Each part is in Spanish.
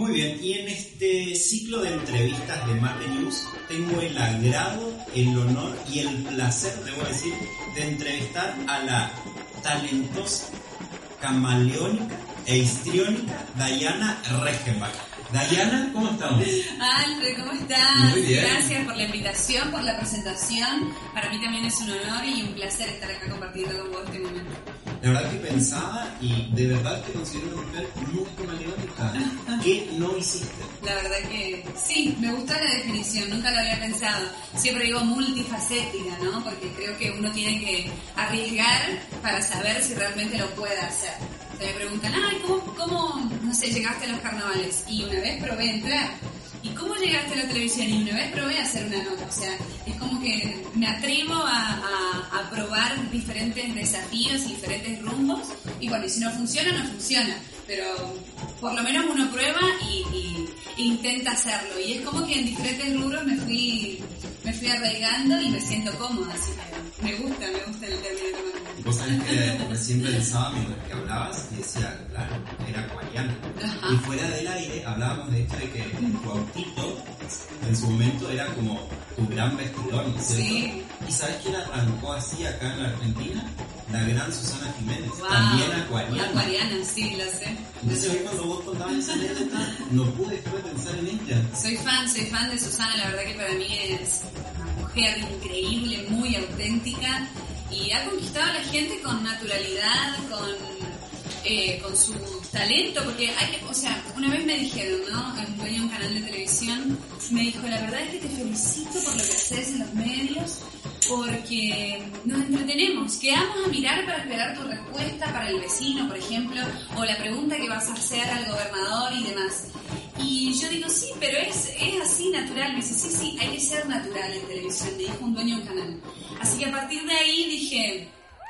Muy bien, y en este ciclo de entrevistas de Mate News tengo el agrado, el honor y el placer, debo decir, de entrevistar a la talentosa, camaleónica e histriónica Dayana Regenbach. Dayana, ¿cómo estamos? Alfred, ¿cómo estás? Muy bien. Gracias por la invitación, por la presentación. Para mí también es un honor y un placer estar acá compartiendo con vos este momento. La verdad que pensaba y de verdad te considero una mujer muy camaleónica. ¿Qué no hiciste? La verdad que sí, me gustó la definición, nunca lo había pensado. Siempre digo multifacética, ¿no? Porque creo que uno tiene que arriesgar para saber si realmente lo puede hacer. Se me preguntan, ay, ¿cómo, cómo, no sé, llegaste a los carnavales? Y una vez probé entrar. ¿Y cómo llegaste a la televisión? Y una vez probé hacer una nota. O sea, es que me atrevo a, probar diferentes desafíos y diferentes rumbos. Y bueno, y si no funciona, no funciona. Pero por lo menos uno prueba y, e intenta hacerlo. Y es como que en diferentes rubros me fui, me fui arraigando y me siento cómoda. Así que me gusta, me gusta el término Vos sabés que recién pensaba mientras que hablabas y decía, claro, era acuariana. Ajá. Y fuera del aire hablábamos de esto de que tu autito en su momento era como tu gran vestidor, ¿no es cierto? Sí. ¿Y sabes quién arrancó así acá en la Argentina? La gran Susana Jiménez, Wow. también acuariana. Acuariana, sí, lo sé. Entonces hoy cuando vos contabas esa anécdota, no pude pensar en ella. Soy fan, soy fan de Susana, la verdad que para mí es una mujer increíble, muy auténtica y ha conquistado a la gente con naturalidad, con, eh, con su talento, porque hay o sea, una vez me dijeron, ¿no? Un un canal de televisión me dijo, la verdad es que te felicito por lo que haces en los medios, porque nos entretenemos, quedamos a mirar para esperar tu respuesta para el vecino, por ejemplo, o la pregunta que vas a hacer al gobernador y demás. Y yo digo, sí, pero es, es así natural. Me dice, sí, sí, hay que ser natural en televisión, me dijo un dueño de un canal. Así que a partir de ahí dije,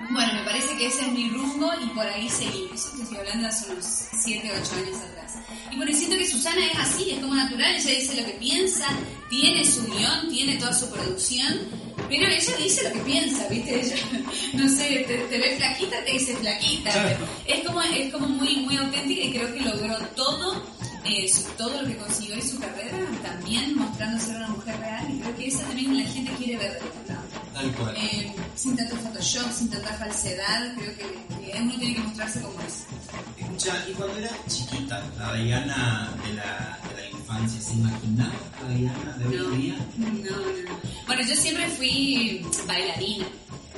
bueno, me parece que ese es mi rumbo y por ahí seguí. Eso te estoy hablando de hace unos 7, 8 años atrás. Y bueno, siento que Susana es así, es como natural, ella dice lo que piensa, tiene su guion, tiene toda su producción, pero ella dice lo que piensa, ¿viste? Ella, no sé, te, te ve flaquita, te dice flaquita. Es como, es como muy, muy auténtica y creo que logró todo, eh, su- todo lo que consiguió en su carrera, también mostrando ser una mujer real y creo que eso también la gente quiere ver de este lado. Tal cual. Eh, sin tanto Photoshop, sin tanta falsedad, creo que, que uno tiene que mostrarse como es. Escucha, y cuando eras chiquita, la Diana de la, de la infancia, ¿se imaginaba la Diana de hoy No, día? no, no. Bueno, yo siempre fui bailarina.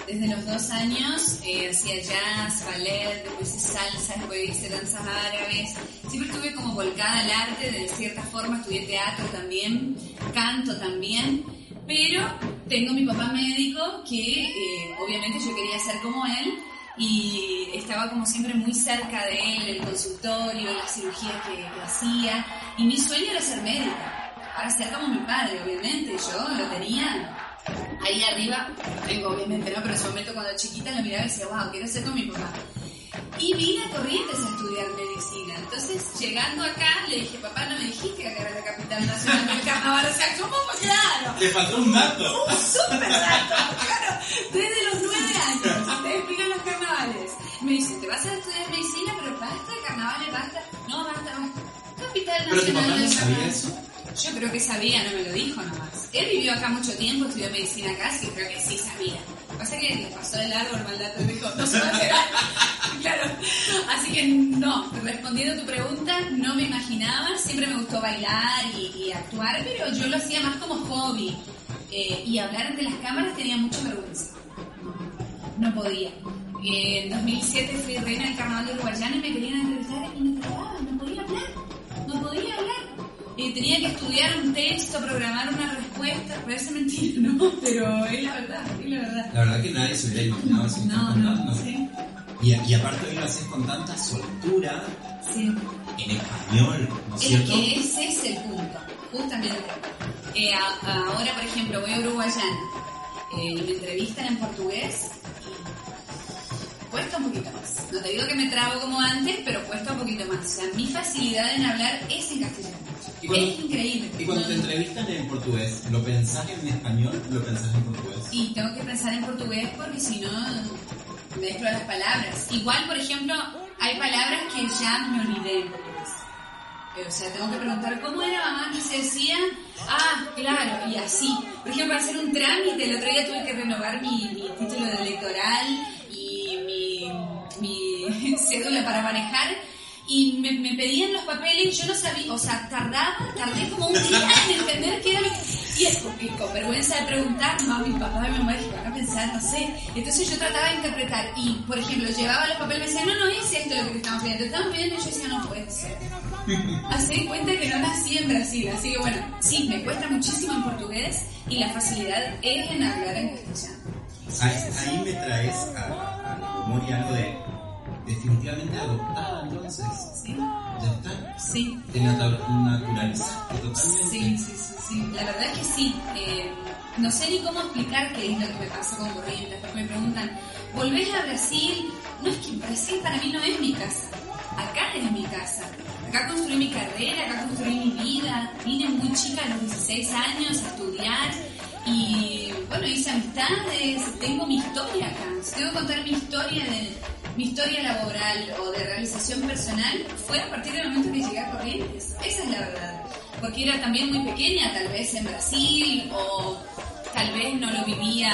Desde los dos años eh, hacía jazz, ballet, después hice salsa, después hice danzas árabes. Siempre estuve como volcada al arte, de cierta forma estudié teatro también, canto también. Pero tengo mi papá médico que eh, obviamente yo quería ser como él y estaba como siempre muy cerca de él, el consultorio, las cirugías que, hacía. Y mi sueño era ser médica para ser como mi padre, obviamente. Yo lo tenía ahí arriba, tengo obviamente, ¿no? Pero en ese momento cuando chiquita lo miraba y decía, wow, quiero ser como mi papá. Y vine a Corrientes a estudiar medicina. Entonces, llegando acá, le dije, papá, no me dijiste que acá era la capital nacional del carnaval. O sea, ¿cómo? Claro. Te faltó un dato. Un súper dato, claro. Desde los nueve años te explican los carnavales. Me dicen, te vas a estudiar medicina, pero basta de carnavales, basta. No, basta, basta. Capital nacional del sabía carnaval. eso. Yo creo que sabía, no me lo dijo nomás. Él vivió acá mucho tiempo, estudió medicina acá, sí, creo que sí sabía. Lo que pasa es que le pasó de largo el maldato y dijo, no se va a claro. Así que no, respondiendo a tu pregunta, no me imaginaba, siempre me gustó bailar y, actuar, pero yo lo hacía más como hobby. Eh, y hablar ante las cámaras tenía mucha vergüenza. No podía. En 2007 fui reina del carnaval de Uruguayana y me querían entrevistar y Eh, tenía que estudiar un texto, programar una respuesta. Parece mentira, ¿no? Pero es la verdad, es la verdad. La verdad que nadie se hubiera imaginado eso. No, no, sí. Y, y aparte hoy lo haces con tanta soltura Sí. en español, ¿no es cierto? que ese es el punto, justamente. Eh, a- ahora, por ejemplo, voy a Uruguayana eh, y me entrevistan en portugués y cuesta un poquito más. No te digo que me trabo como antes, pero cuesta un poquito más. O sea, mi facilidad en hablar es en castellano. Y cuando- es increíble. Y cuando te entrevistan en portugués, ¿lo pensás en español o lo pensás en portugués? Y tengo que pensar en portugués porque si no mezclo las palabras. Igual, por ejemplo, hay palabras que ya me olvidé en portugués. Eh, O sea, tengo que preguntar cómo era mamá que se decía. Ah, claro, y así. Por ejemplo, para hacer un trámite, el otro día tuve que renovar mi, mi título de electoral y mi, mi cédula para manejar. Y me, me pedían los papeles yo no sabía, o sea, tardaba, tardé como un día en entender qué era lo que... Y es porque con vergüenza de preguntar, no, mi papá y mi mamá dijeron, van a pensar, no sé. Entonces yo trataba de interpretar y, por ejemplo, llevaba los papeles y me decían, no, no es esto lo que te estamos pidiendo, te estamos pidiendo y yo decía, no puede ser. Así cuenta que no nací en Brasil, así que bueno, sí, me cuesta muchísimo en portugués y la facilidad es en hablar en castellano. Ahí, ahí me traes a, a memoria algo de definitivamente adoptada entonces. Sí, Ya está. sí. Te natu- naturalizaste totalmente. Sí, sí, sí, sí. La verdad es que sí. Eh, no sé ni cómo explicar qué es lo que me pasa con Corrientes, porque me preguntan, ¿volvés a Brasil? No, es que Brasil para mí no es mi casa. Acá es mi casa. Acá construí mi carrera, acá construí mi vida. Vine muy chica a los 16 años a estudiar y, bueno, hice amistades. Tengo mi historia acá. Si tengo que contar mi historia de mi historia laboral o de realización personal fue a partir del momento que llegué a Corrientes. Esa es la verdad. Porque era también muy pequeña, tal vez en Brasil, o tal vez no lo vivía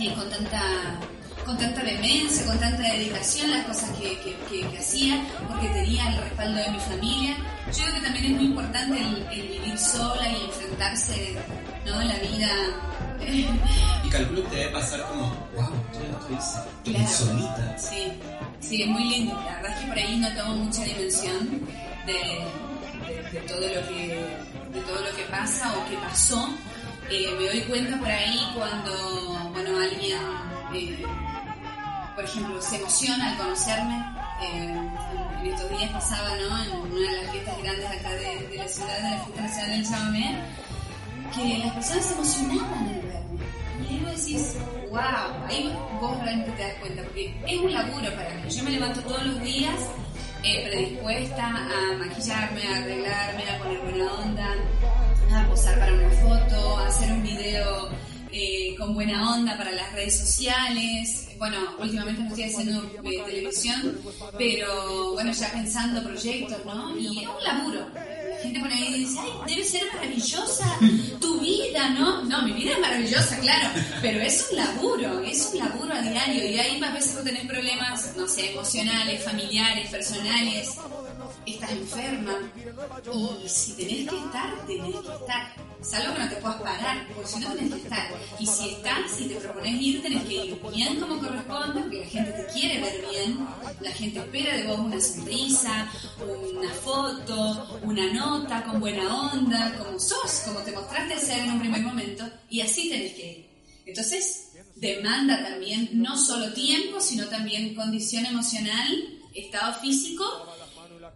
eh, con tanta con tanta vehemencia, con tanta dedicación las cosas que, que, que- que hacía, porque tenía el respaldo de mi familia. Yo creo que también es muy importante el, el vivir sola y enfrentarse ¿no? la vida. Y calculo que te debe pasar como, wow, todo esto hice. Claro. Solita. Sí, sí, es muy lindo. La verdad es que por ahí no tomo mucha dimensión de, de- de todo lo que de todo lo que pasa o que pasó. Eh, me doy cuenta por ahí cuando, bueno, alguien, eh, por ejemplo, se emociona al conocerme. Eh, en, estos días pasaba, ¿no? En una de las fiestas grandes acá de, de la ciudad, de la fiesta nacional del Chamamé, que las personas se emocionaban al verme. Y ahí vos decís, wow, ahí vos realmente te das cuenta, porque es un laburo para mí. Yo me levanto todos los días eh, predispuesta a maquillarme, a arreglarme, a poner buena onda, a posar para una foto, a hacer un video eh, con buena onda para las redes sociales. Bueno, últimamente no estoy haciendo eh, televisión, pero bueno, ya pensando proyectos, ¿no? Y es un laburo. La gente por ahí dice, ay, debe ser maravillosa tu vida, ¿no? No, mi vida es maravillosa, claro, pero es un laburo, es un laburo a diario y ahí más veces vos tenés problemas, no sé, emocionales, familiares, personales, estás enferma y si tenés que estar, tenés que estar. Salvo que no te puedas parar, porque si no tenés que estar. Y si estás, si te propones ir, tenés que ir bien como corresponde, porque la gente te quiere ver bien, la gente espera de vos una sonrisa, una foto, una nota con buena onda, como sos, como te mostraste ser en un primer momento, y así tenés que ir. Entonces, demanda también no solo tiempo, sino también condición emocional, estado físico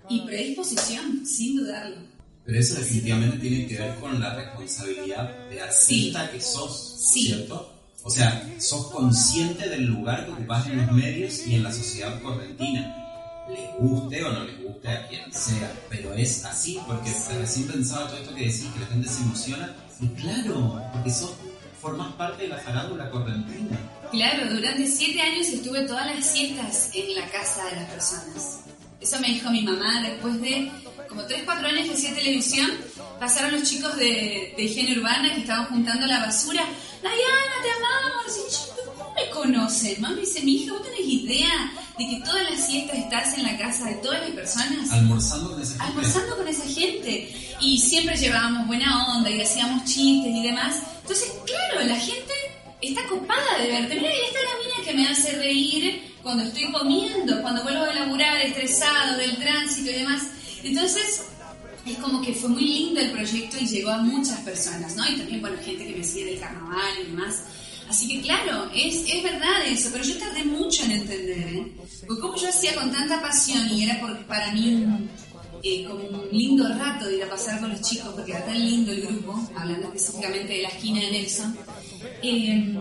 y predisposición, sin dudarlo. Pero eso definitivamente tiene que ver con la responsabilidad de artista que sos, Sí. ¿cierto? O sea, sos consciente del lugar que ocupás en los medios y en la sociedad correntina. Les guste o no les guste a quien sea, pero es así, porque recién pensaba todo esto que decís, que la gente se emociona, y claro, porque sos, formas parte de la farándula correntina. Claro, durante siete años estuve todas las siestas en la casa de las personas. Eso me dijo mi mamá después de como 3, 4 años que hacía televisión. Pasaron los chicos de, de higiene urbana que estaban juntando la basura. Diana, te amamos. Y yo, ¿cómo me conocen? Mami dice, mi hija, ¿vos tenés idea de que todas las siestas estás en la casa de todas las personas? Almorzando con esa gente. almorzando con esa gente y siempre llevábamos buena onda y hacíamos chistes y demás. Entonces, claro, la gente está copada de verte. Mira, esta es la mina que me hace reír cuando estoy comiendo, cuando vuelvo a laburar estresado del tránsito y demás. Entonces, es como que fue muy lindo el proyecto y llegó a muchas personas, ¿no? Y también, bueno, gente que me sigue del carnaval y demás. Así que claro, es, es verdad eso, pero yo tardé mucho en entender, ¿eh? Porque como yo hacía con tanta pasión y era porque para mí un, eh, como un lindo rato de ir a pasar con los chicos, porque era tan lindo el grupo, hablando específicamente de la esquina de Nelson, eh,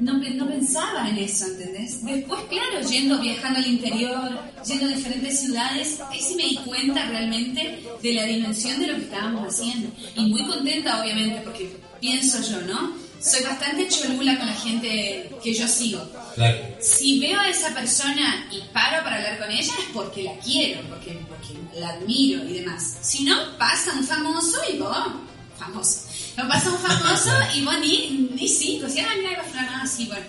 no, no, pensaba en eso, ¿entendés? Después, claro, yendo, viajando al interior, yendo a diferentes ciudades, ahí sí me di cuenta realmente de la dimensión de lo que estábamos haciendo. Y muy contenta, obviamente, porque pienso yo, ¿no? soy bastante cholula con la gente que yo sigo. Si veo a esa persona y paro para hablar con ella es porque la quiero, porque, porque la admiro y demás. Si no, pasa un famoso y vos, famoso. No pasa un famoso y vos ni, ni sí, pues ya, mira, va así, bueno.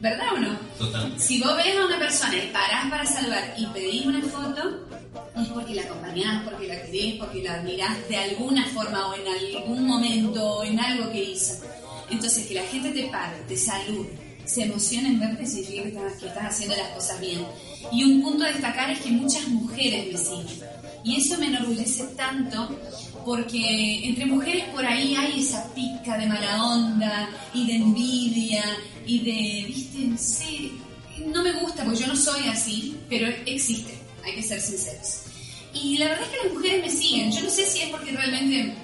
¿Verdad o no? Total. Si vos ves a una persona y parás para saludar y pedís una foto, es porque la acompañás, porque la querés, porque la admirás de alguna forma o en algún momento o en algo que hizo. Entonces, que la gente te pare, te salude, se emociona en verte significa que estás, que estás haciendo las cosas bien. Y un punto a destacar es que muchas mujeres me siguen. Y eso me enorgullece tanto porque entre mujeres por ahí hay esa pica de mala onda y de envidia y de, viste, sí, no me gusta porque yo no soy así, pero existe, hay que ser sinceros. Y la verdad es que las mujeres me siguen, yo no sé si es porque realmente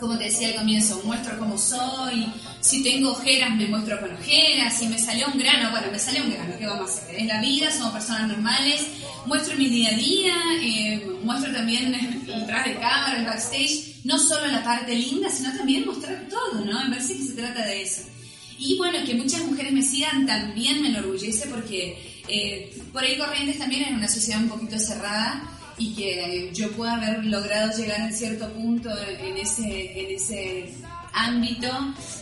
como te decía al comienzo, muestro cómo soy, si tengo ojeras me muestro con ojeras, si me salió un grano, bueno, me salió un grano, ¿qué vamos a hacer? Es la vida, somos personas normales, muestro mi día a día, eh, muestro también el tras de cámara, el backstage, no solo la parte linda, sino también mostrar todo, ¿no? Me parece que se trata de eso. Y bueno, que muchas mujeres me sigan también me enorgullece porque eh, por ahí Corrientes también es una sociedad un poquito cerrada y que yo pueda haber logrado llegar a cierto punto en ese, en ese ámbito,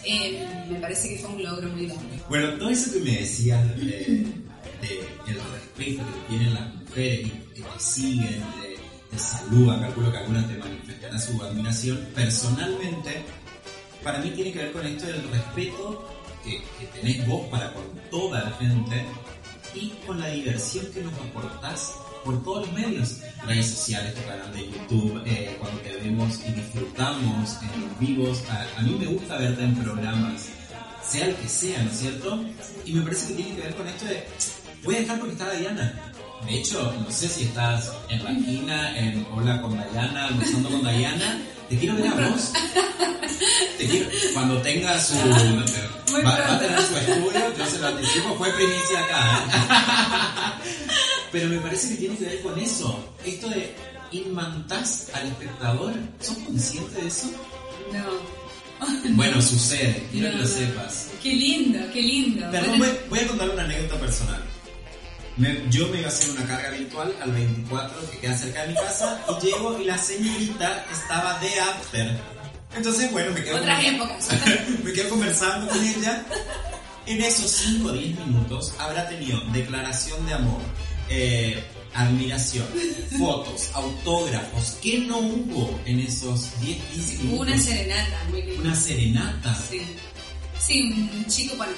eh, me parece que fue un logro muy grande. Bueno, todo eso que me decías de, de, el respeto que tienen las mujeres, que te siguen, te, saludan, calculo que algunas te manifestarán su admiración, personalmente, para mí tiene que ver con esto del respeto que, que tenés vos para con toda la gente y con la diversión que nos aportás por todos los medios, redes sociales, tu canal de YouTube, eh, cuando te vemos y disfrutamos en los vivos. A, mí me gusta verte en programas, sea el que sea, ¿no es cierto? Y me parece que tiene que ver con esto de, voy a dejar porque está Diana. De hecho, no sé si estás en la esquina, en Hola con Diana, almorzando con Diana. Te quiero ver a vos. Te quiero, cuando tenga su. Va, va, a tener su estudio, yo se lo anticipo, fue primicia acá. ¿eh? Pero me parece que tiene que ver con eso. Esto de inmantás al espectador. ¿Sos consciente de eso? No. Bueno, sucede, quiero que lo sepas. Qué lindo, qué lindo. Perdón, voy, a contar una anécdota personal. yo me iba a hacer una carga virtual al 24 que queda cerca de mi casa y llego y la señorita estaba de after. Entonces, bueno, me quedo, Otras épocas. me quedo conversando con ella. En esos 5 o 10 minutos habrá tenido declaración de amor, eh, admiración, fotos, autógrafos. ¿Qué no hubo en esos 10, 15 minutos? Una serenata, muy bien. Una serenata. Sí. Sí, un chico, bueno,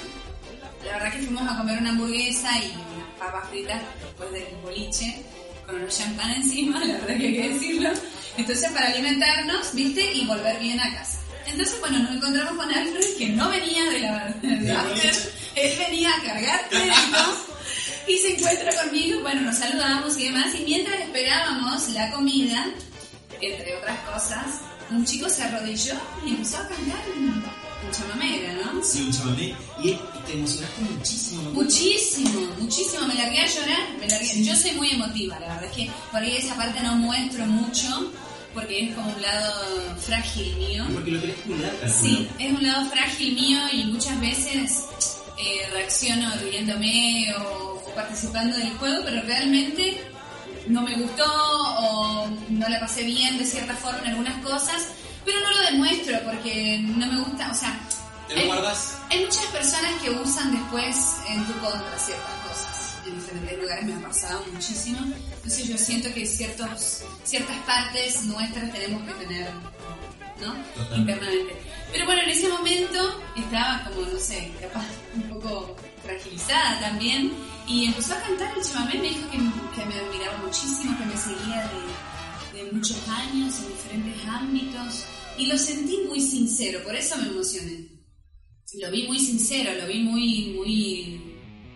la verdad que fuimos a comer una hamburguesa y unas papas fritas después del boliche, con unos champán encima, la verdad que hay que decirlo. Entonces, para alimentarnos, viste, y volver bien a casa. Entonces, bueno, nos encontramos con Alfred, que no venía de la, de él venía a cargar créditos y se encuentra conmigo, bueno, nos saludamos y demás, y mientras esperábamos la comida, entre otras cosas, un chico se arrodilló y empezó a cantar un, chamamé, ¿no? Sí, un chamamé, y, te emocionaste muchísimo. Muchísimo, muchísimo, me largué a llorar, me largué. Yo soy muy emotiva, la verdad es que por ahí esa parte no muestro mucho, porque es como un lado frágil mío. Porque lo querés cuidar, Sí, es un lado frágil mío y muchas veces eh, reacciono riéndome o participando del juego, pero realmente no me gustó o no la pasé bien de cierta forma en algunas cosas, pero no lo demuestro porque no me gusta, o sea... ¿Te lo guardas? Hay muchas personas que usan después en tu contra ciertas cosas. En diferentes lugares me ha pasado muchísimo. Entonces yo siento que ciertos, ciertas partes nuestras tenemos que tener, ¿no? Internamente. Pero bueno, en ese momento estaba como, no sé, capaz un poco tranquilizada también y empezó a cantar el chamamé, me dijo que, que, me admiraba muchísimo, que me seguía de, de, muchos años en diferentes ámbitos y lo sentí muy sincero, por eso me emocioné. lo vi muy sincero, lo vi muy, muy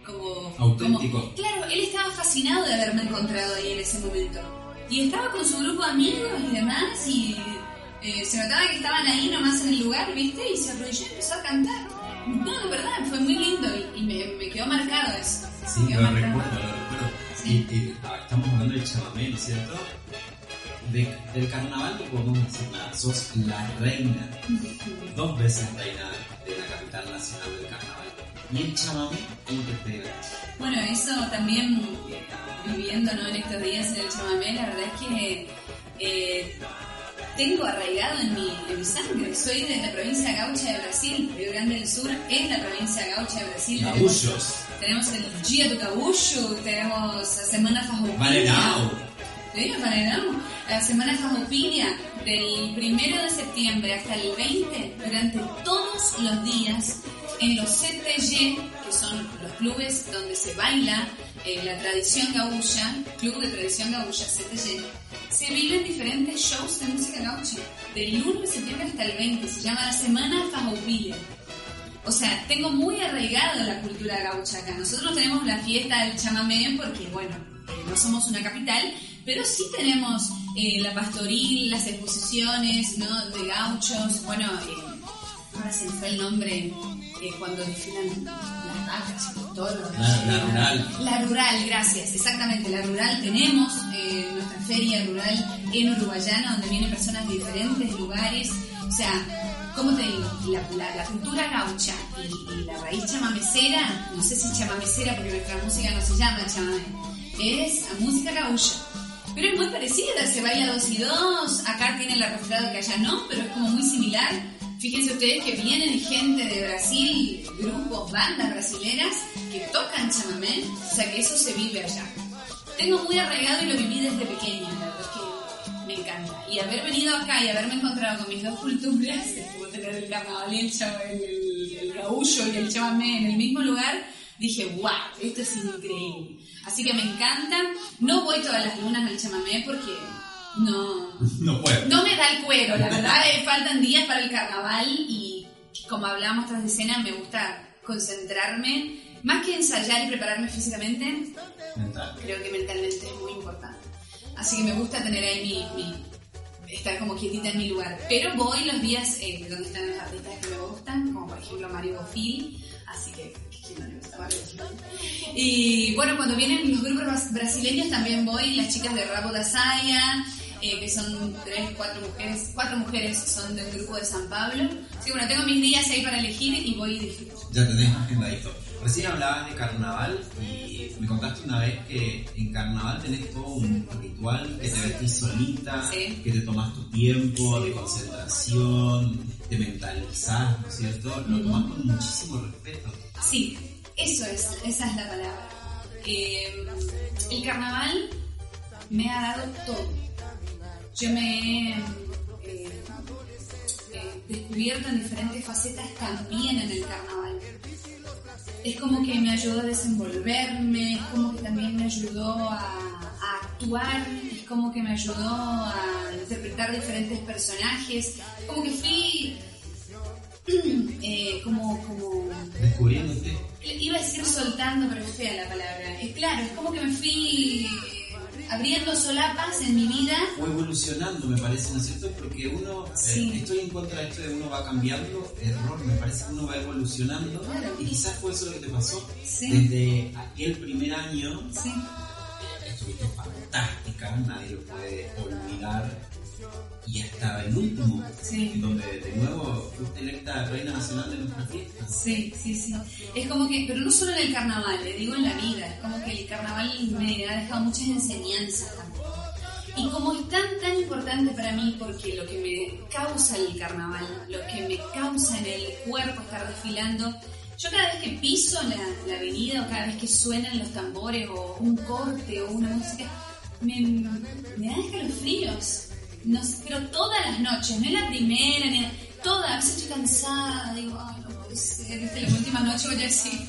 como... Auténtico. como- claro, él estaba fascinado de haberme encontrado ahí en ese momento. Y estaba con su grupo de amigos y demás y eh, se notaba que estaban ahí nomás en el lugar, ¿viste? Y se arrodilló y empezó a cantar. No, de verdad, fue muy lindo y, y me, me quedó marcado eso. Sí, lo marcado. recuerdo, lo recuerdo. Sí. Y, y, ah, estamos hablando del chamamé, ¿no es cierto? De- del carnaval no podemos decir nada, sos la reina, dos veces reina de la capital nacional del carnaval. Y el chamamé, ¿cómo te pega? Bueno, eso también eh, viviendo ¿no? en estos días en el chamamé, la verdad es que eh, tengo arraigado en mi, en mi sangre. Soy de la provincia gaucha de Brasil, Río Grande del Sur es la provincia gaucha de Brasil. Tenemos- Gaullos, Tenemos el Dia do Gaúcho, tenemos la Semana Farroupilha. Marenao, Sí, Marenao. La Semana Farroupilha, del primero de septiembre hasta el 20, durante todos los días, en los CTG, que son los clubes donde se baila eh, la tradición gaucha, Club de Tradición Gaucha, CTG, se viven diferentes shows de música gaucha. Del 1 de septiembre hasta el 20, se llama la Semana Farroupilha. O sea, tengo muy arraigado la cultura gaucha acá. Nosotros tenemos la fiesta del chamamé porque, bueno, eh, no somos una capital, pero sí tenemos eh, la pastoril, las exposiciones, ¿no? De gauchos. Bueno, eh, ahora se me fue el nombre eh, cuando desfilan las vacas y los toros. La- la rural. La rural, gracias, exactamente, la rural tenemos eh, nuestra feria rural en Uruguayana, donde vienen personas de diferentes lugares. O sea, ¿cómo te digo? La, la- la cultura gaucha y, y la raíz chamamecera, no sé si chamamecera porque nuestra música no se llama chamamé, es a música gaucha. Pero es muy parecida, se baila dos y dos, acá tiene el arrastrado que allá no, pero es como muy similar. Fíjense ustedes que vienen gente de Brasil, grupos, bandas brasileras que tocan chamamé, o sea que eso se vive allá. Tengo muy arraigado y lo viví desde pequeña, la verdad es que me encanta. Y haber venido acá y haberme encontrado con mis dos culturas, como tener el carnaval y el, chama- el, el gaullo y el chamamé en el mismo lugar, dije, wow, esto es increíble. Así que me encanta. No voy todas las lunas al chamamé porque no, no puedo. no me da el cuero, la verdad, eh, faltan días para el carnaval y como hablábamos tras de escena, me gusta concentrarme, más que ensayar y prepararme físicamente, Mental. creo que mentalmente es muy importante. Así que me gusta tener ahí mi, mi- estar como quietita en mi lugar. Pero voy los días eh, donde están los artistas que me gustan, como por ejemplo Mario Gofil, así que ¿quién no le gusta Mario Gofil? Y bueno, cuando vienen los grupos bras- brasileños también voy, las chicas de Rabo da Saya, eh, que son tres, cuatro mujeres, cuatro mujeres son del grupo de San Pablo. Así que bueno, tengo mis días ahí para elegir y voy y disfruto. Ya tenés agendadito. Recién hablabas de carnaval y me contaste una vez que en carnaval tenés todo un ritual, que te vestís solita, Sí. que te tomas tu tiempo de concentración, te mentalizás, ¿no es cierto? Lo tomás con muchísimo respeto. Sí, eso es, esa es la palabra. Eh, el carnaval me ha dado todo. Yo me he eh, eh, descubierto en diferentes facetas también en el carnaval. Es como que me ayudó a desenvolverme, es como que también me ayudó a, a actuar, es como que me ayudó a interpretar diferentes personajes, como que fui eh, como, como Descubriéndote. Iba a decir soltando, pero es fea la palabra. Es claro, es como que me fui abriendo solapas en mi vida. O evolucionando, me parece, ¿no es cierto? Porque uno, eh, Sí. estoy en contra de esto de uno va cambiando, error, me parece que uno va evolucionando. Claro. Y quizás fue eso lo que te pasó. Sí. Desde aquel primer año Sí, estuviste fantástica, nadie lo puede olvidar. Y hasta el último, Sí. donde de nuevo fuiste electa reina nacional de nuestra fiesta. sí, sí, sí. Es como que, pero no solo en el carnaval, le digo en la vida. Es como que el carnaval me ha dejado muchas enseñanzas también. Y como es tan, tan importante para mí, porque lo que me causa el carnaval, lo que me causa en el cuerpo estar desfilando, yo cada vez que piso la, la avenida o cada vez que suenan los tambores o un corte o una música, me, me da escalofríos. Pero todas las noches, no es la primera, ni la- todas, a veces estoy cansada, digo, ay, no puede ser, viste, la última noche voy a decir,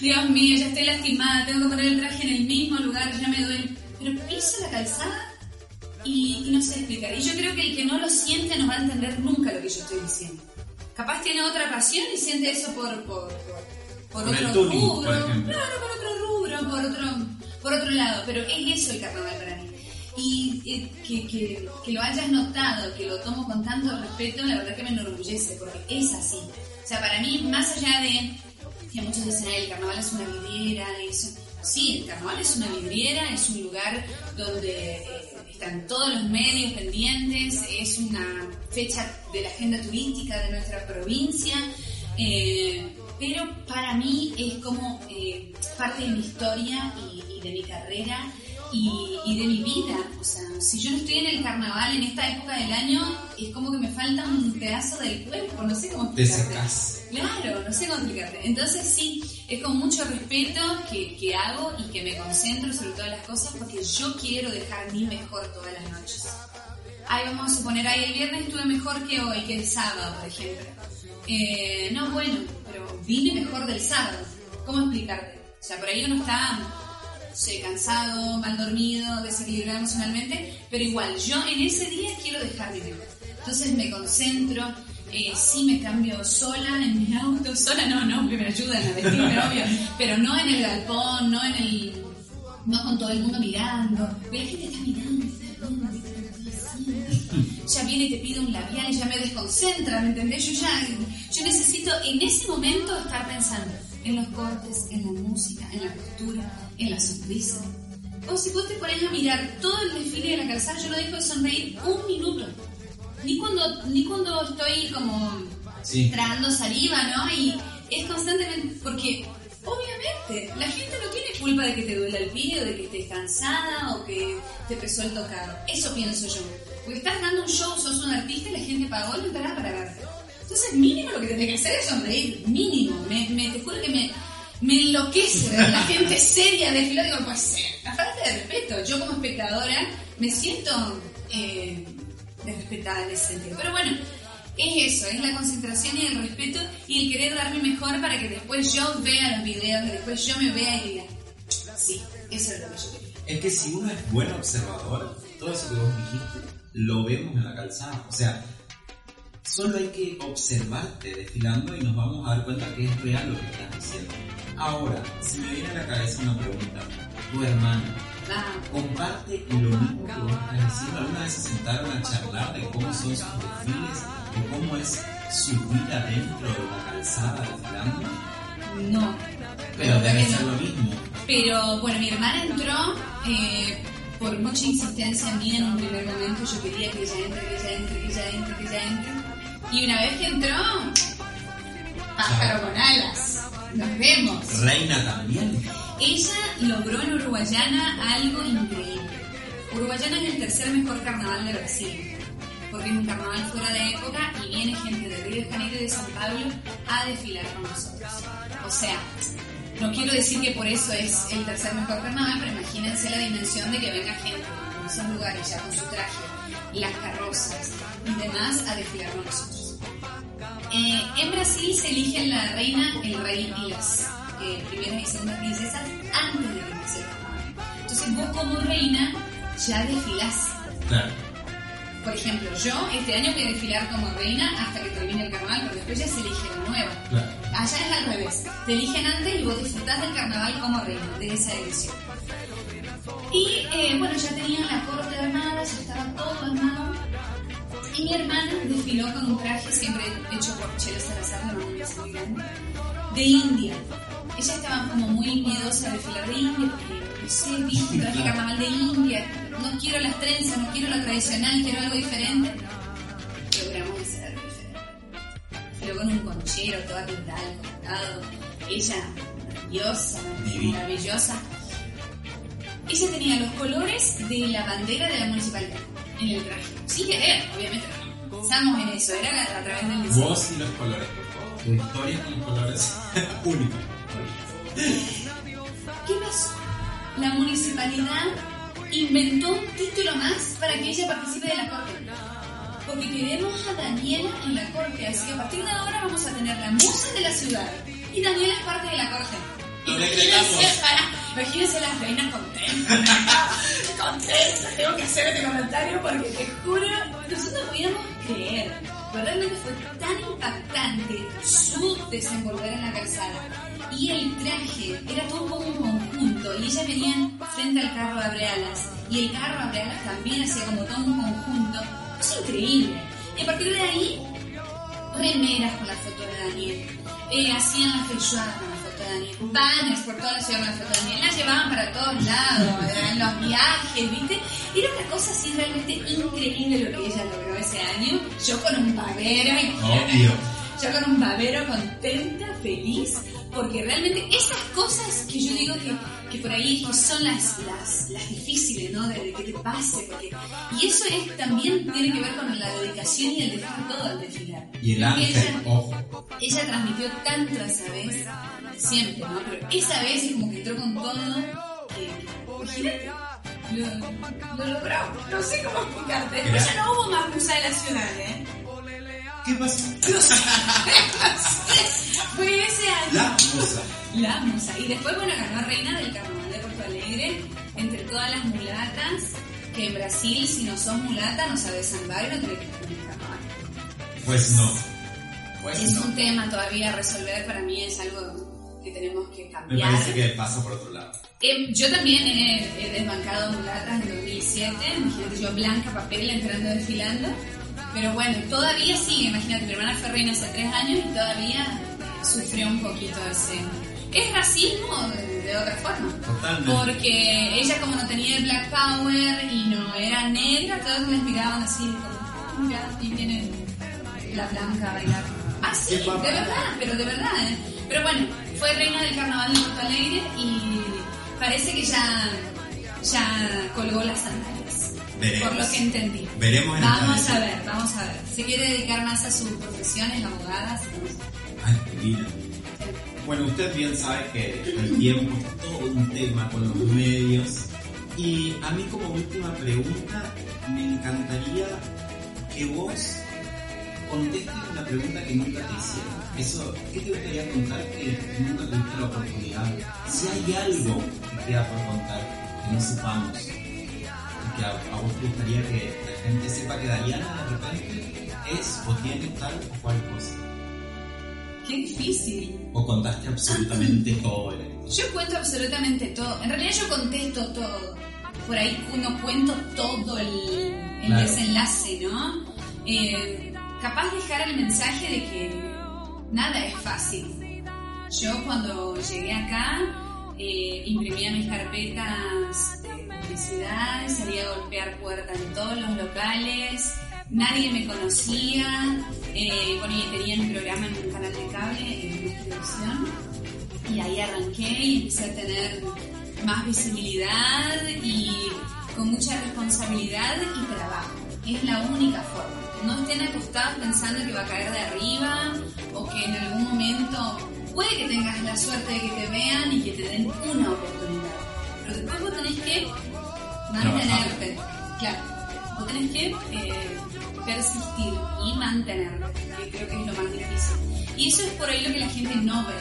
Dios mío, ya estoy lastimada, tengo que poner el traje en el mismo lugar, ya me duele. Pero piso la calzada y, y no sé explicar. Y yo creo que el que no lo siente no va a entender nunca lo que yo estoy diciendo. capaz tiene otra pasión y siente eso por, por, por, otro tuning, rubro, por claro, por otro rubro, por otro, por otro lado, pero es eso el carnaval para mí. Que, que, que lo hayas notado, que lo tomo con tanto respeto, la verdad que me enorgullece, porque es así. O sea, para mí, más allá de que muchos dicen, "Ay, el carnaval es una vidriera, eso. Sí, el carnaval es una vidriera, es un lugar donde eh, están todos los medios pendientes, es una fecha de la agenda turística de nuestra provincia, eh, pero para mí es como eh, parte de mi historia y, y de mi carrera y, y de mi vida. O sea, si yo no estoy en el carnaval en esta época del año, es como que me falta un pedazo del cuerpo, no sé cómo Te explicarte. Claro, no sé cómo explicarte. Entonces sí, es con mucho respeto que, que hago y que me concentro sobre todas las cosas porque yo quiero dejar mi mejor todas las noches. Ay, vamos a suponer, ay, el viernes estuve mejor que hoy, que el sábado, por ejemplo. Eh, no, bueno, pero vine mejor del sábado. ¿Cómo explicarte? O sea, por ahí uno está, sé, cansado, mal dormido, desequilibrado emocionalmente, pero igual, yo en ese día quiero dejar mejor. Entonces me concentro, eh, sí me cambio sola en mi auto, sola no, no, que me ayudan a vestirme, obvio, pero no en el galpón, no en el, no con todo el mundo mirando, pero la gente está mirando, está ya viene y te pide un labial y ya me desconcentra, ¿me entendés? Yo ya, yo necesito en ese momento estar pensando en los cortes, en la música, en la postura, en la sonrisa. O si vos te pones a mirar todo el desfile de la calzada, yo no dejo de sonreír un minuto. Ni cuando, ni cuando estoy como Sí. tragando saliva, ¿no? Y es constantemente, porque obviamente la gente no tiene culpa de que te duela el pie o de que estés cansada o que te pesó el tocado. Eso pienso yo. Porque estás dando un show, sos un artista y la gente pagó la entrada para verte. Entonces mínimo lo que tenés que hacer es sonreír, mínimo. Me, me- te juro que me, me enloquece ver la gente seria desfilar. Digo, pues ser, la falta de respeto. Yo como espectadora me siento eh, desrespetada en ese sentido. Pero bueno, es eso, es la concentración y el respeto y el querer dar mi mejor para que después yo vea los videos, que después yo me vea y diga, sí, eso es lo que yo quería. Es que si uno es buen observador, todo eso que vos dijiste, lo vemos en la calzada. O sea, solo hay que observarte desfilando y nos vamos a dar cuenta que es real lo que estás diciendo. Ahora, se me viene a la cabeza una pregunta. Tu hermana, comparte lo mismo que vos estás diciendo. ¿Alguna vez se sentaron a charlar de cómo son sus desfiles o cómo es su vida dentro de la calzada desfilando? no. Pero debe que ser no. lo mismo. Pero bueno, mi hermana entró eh, por mucha insistencia mía en un primer momento. Yo quería que ella entre, que ella entre, que ella entre, que ella entre. Y una vez que entró, pájaro con alas. Nos vemos. Reina también. Ella logró en Uruguayana algo increíble. Uruguayana es el tercer mejor carnaval de Brasil, porque es un carnaval fuera de época y viene gente de Río de Janeiro y de San Pablo a desfilar con nosotros. O sea, no quiero decir que por eso es el tercer mejor carnaval, pero imagínense la dimensión de que venga gente en esos lugares ya con su traje, las carrozas y demás a desfilar con nosotros. Eh, en Brasil se eligen la reina, el rey y las eh, primeras y segundas princesas antes de que empiece el carnaval. Entonces vos como reina ya desfilás. Claro. Por ejemplo, yo este año voy a desfilar como reina hasta que termine el carnaval, porque después ya se elige la nueva. Claro. Allá es al revés. Te eligen antes y vos disfrutás del carnaval como reina de esa edición. Y eh, bueno, ya tenían la corte armada, ya estaba todo armado. Y mi hermana desfiló con un traje siempre hecho por Chelo Salazar, la mamá es muy grande, de India. Ella estaba como muy miedosa de desfilar de India, porque no sé, viste, traje carnaval de India, no quiero las trenzas, no quiero lo tradicional, quiero algo diferente. Logramos hacer diferente. Pero con un conchero, toda pintada, al costado. Ella, maravillosa, maravillosa. Ella tenía los colores de la bandera de la municipalidad en el traje. Sin querer, obviamente. no Pensamos en eso, era a través del diseño. Vos y los colores, por favor. Historia con los colores. Único. ¿Qué pasó? La municipalidad inventó un título más para que ella participe de la corte. Porque queremos a Daniela en la corte, así que a partir de ahora vamos a tener la musa de la ciudad. Y Daniela es parte de la corte. Lo decretamos. Imagínense las reinas contentas. contentas, tengo que hacer este comentario porque te juro, nosotros no podíamos creer. Pero realmente fue tan impactante su desenvolver en la calzada y el traje era todo como un conjunto y ella venía frente al carro de Abrealas y el carro de Abrealas también hacía como todo un conjunto. Es increíble. Y a partir de ahí, remeras con la foto de Daniel. Eh, hacían la feijoada Banners por toda la ciudad de Daniel. La llevaban para todos lados, en los viajes, ¿viste? Era una cosa así realmente increíble lo que ella logró ese año. Yo con un babero, Obvio. yo con un babero contenta, feliz, porque realmente esas cosas que yo digo que, que por ahí que son las, las, las difíciles, ¿no? De, de que te pase, porque, y eso es, también tiene que ver con la dedicación y el dejar todo al desfilar. Y el ella- ojo. ella transmitió tanto esa vez, siempre, ¿no? Pero esa vez es como que entró con todo, imagínate, lo, lo logró, no sé cómo explicarte. Después ya no hubo más musa de la ciudad, ¿eh? ¿Qué pasó? Fue ese año. La cosa. La musa. Y después, bueno, ganó reina del carnaval de Porto Alegre, entre todas las mulatas, que en Brasil, si no sos mulata, no sabes sambar y no tenés que estar en el carnaval. Pues no. Pues Es no. un tema todavía a resolver, para mí es algo que tenemos que Me cambiar. parece que pasa por otro lado. Eh, yo también he, he desbancado mulatas en 2007, imagínate yo blanca, papel, entrando, desfilando. Pero bueno, todavía sigue, imagínate, mi hermana fue reina hace tres años y todavía sufrió un poquito ese... Es racismo de, otra forma. Totalmente. Porque ella como no tenía el Black Power y no era negra, todos les miraban así como, mira, y viene la blanca a bailar. Ah, sí, de verdad, pero de verdad, ¿eh? Pero bueno, fue reina del carnaval de Porto Alegre y parece que ya, ya colgó las sandalias. Veremos. Por lo que entendí. Veremos en Vamos a ver, vamos a ver. Se quiere dedicar más a su profesión, es abogada. Ay, qué lindo. Bueno, usted bien sabe que el tiempo es todo un tema con los medios. Y a mí como última pregunta, me encantaría que vos contestes una pregunta que nunca te hicieron. Eso, ¿qué te gustaría contar que nunca tuviste la oportunidad? Si hay algo que queda por contar que no sepamos, y que a, a vos te gustaría que la gente sepa que Dayana de repente es o tiene tal o cual cosa. Qué difícil. ¿O contaste absolutamente todo? Yo cuento absolutamente todo. En realidad yo contesto todo. Por ahí no cuento todo el, el Claro. desenlace, ¿no? Eh, capaz dejar el mensaje de que nada es fácil. Yo cuando llegué acá eh, imprimía mis carpetas de publicidad, salía a golpear puertas en todos los locales, nadie me conocía, eh, tenía mi programa en un canal de cable, en una televisión, y ahí arranqué y empecé a tener más visibilidad y con mucha responsabilidad y trabajo. Es la única forma. No estén acostados pensando que va a caer de arriba o que en algún momento puede que tengas la suerte de que te vean y que te den una oportunidad. Pero después vos tenés que mantenerte. Claro, vos tenés que eh, persistir y mantenerte, que creo que es lo más difícil. Y eso es por ahí lo que la gente no ve.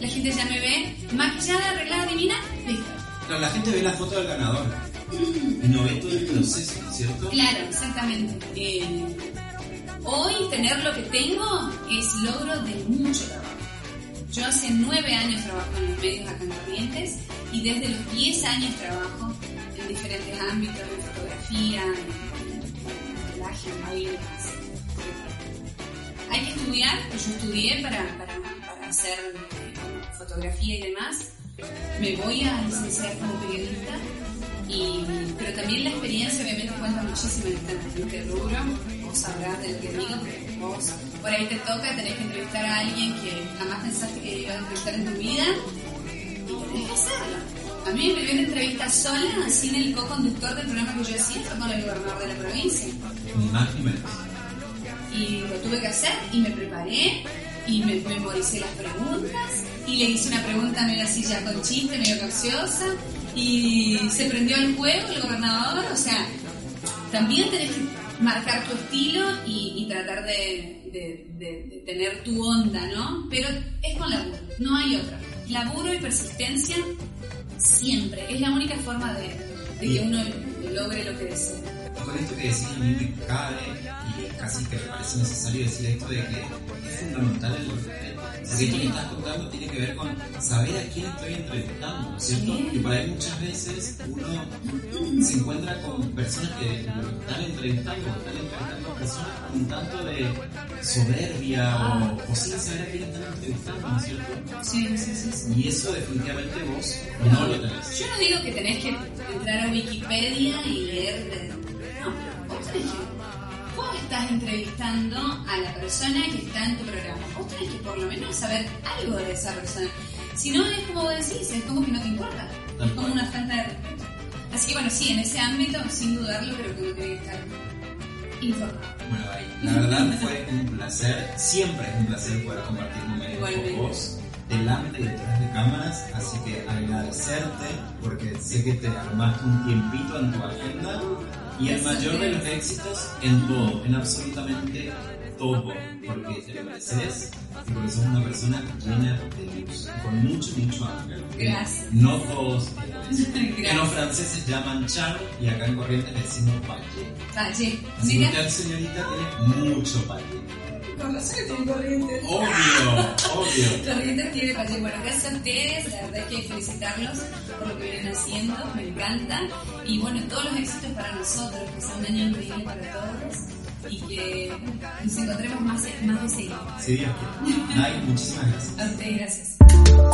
La gente ya me ve maquillada, arreglada, divina, listo. Claro, la gente ve la foto del ganador y no ve todo el proceso, ¿cierto? Claro, exactamente. Eh, hoy tener lo que tengo es logro de mucho trabajo. Yo hace nueve años trabajo en los medios acá en Corrientes y desde los 10 años trabajo en diferentes ámbitos, en fotografía, modelaje, baile. Hay que estudiar, pues yo estudié para, para, para hacer eh, fotografía y demás. Me voy a licenciar como periodista, y, pero también la experiencia obviamente cuenta muchísimo en este, en este rubro. Vos sabrás de lo que digo, porque vos por ahí te toca, tenés que entrevistar a alguien que jamás pensaste que ibas a entrevistar en tu vida y tenés que hacerlo. A mí mi primera entrevista sola, sin el co-conductor del programa que yo hacía, fue con el gobernador de la provincia Ni más ni menos. y lo tuve que hacer y me preparé y me memoricé las preguntas y le hice una pregunta medio así ya con chiste, medio capciosa y se prendió el juego el gobernador, o sea, también tenés que marcar tu estilo y, y tratar de, de- de- de tener tu onda, ¿no? Pero es con laburo, no hay otra. Laburo y persistencia siempre, es la única forma de, de que uno logre lo que desea. con esto que decís a mí me cabe y casi que me parece necesario decir esto de que es fundamental el Porque esto que estás contando tiene que ver con saber a quién estoy entrevistando, ¿no es cierto? Y por ahí muchas veces uno se encuentra con personas que lo están entrevistando, están entrevistando a personas con un tanto de soberbia o, o sin saber a quién están entrevistando, ¿no es cierto? Sí, sí, sí, sí. Y eso definitivamente vos no lo tenés. Yo no digo que tenés que entrar a Wikipedia y leer. de- No, vos tenés que. Entrevistando a la persona que está en tu programa. Vos tenés que por lo menos saber algo de esa persona. Si no, es como vos decís, es como que no te importa. Es como una falta de respeto. Así que bueno, sí, en ese ámbito, sin dudarlo, creo que uno tiene que estar informado. Bueno, ahí, la verdad fue un placer, siempre es un placer poder compartir momentos con vos, delante y detrás de cámaras, así que agradecerte porque sé que te armaste un tiempito en tu agenda y el mayor de los éxitos en todo, en absolutamente todo, porque te lo mereces y porque sos una persona llena de luz, con mucho, mucho ángel. Gracias. No todos. Que los franceses llaman charme y acá en Corrientes decimos paille. Ah, sí. Así que usted, señorita, tiene mucho palle. Con razón que tiene corriente. Obvio, obvio. Corrientes tiene Pache. Bueno, gracias a ustedes, la verdad es que hay que felicitarlos por lo que vienen haciendo, me encanta. Y bueno, todos los éxitos para nosotros, que sea un año increíble para todos y que nos encontremos más, más de seguido. Sí, Dios. Nay, muchísimas gracias. A ustedes, gracias.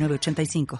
906985.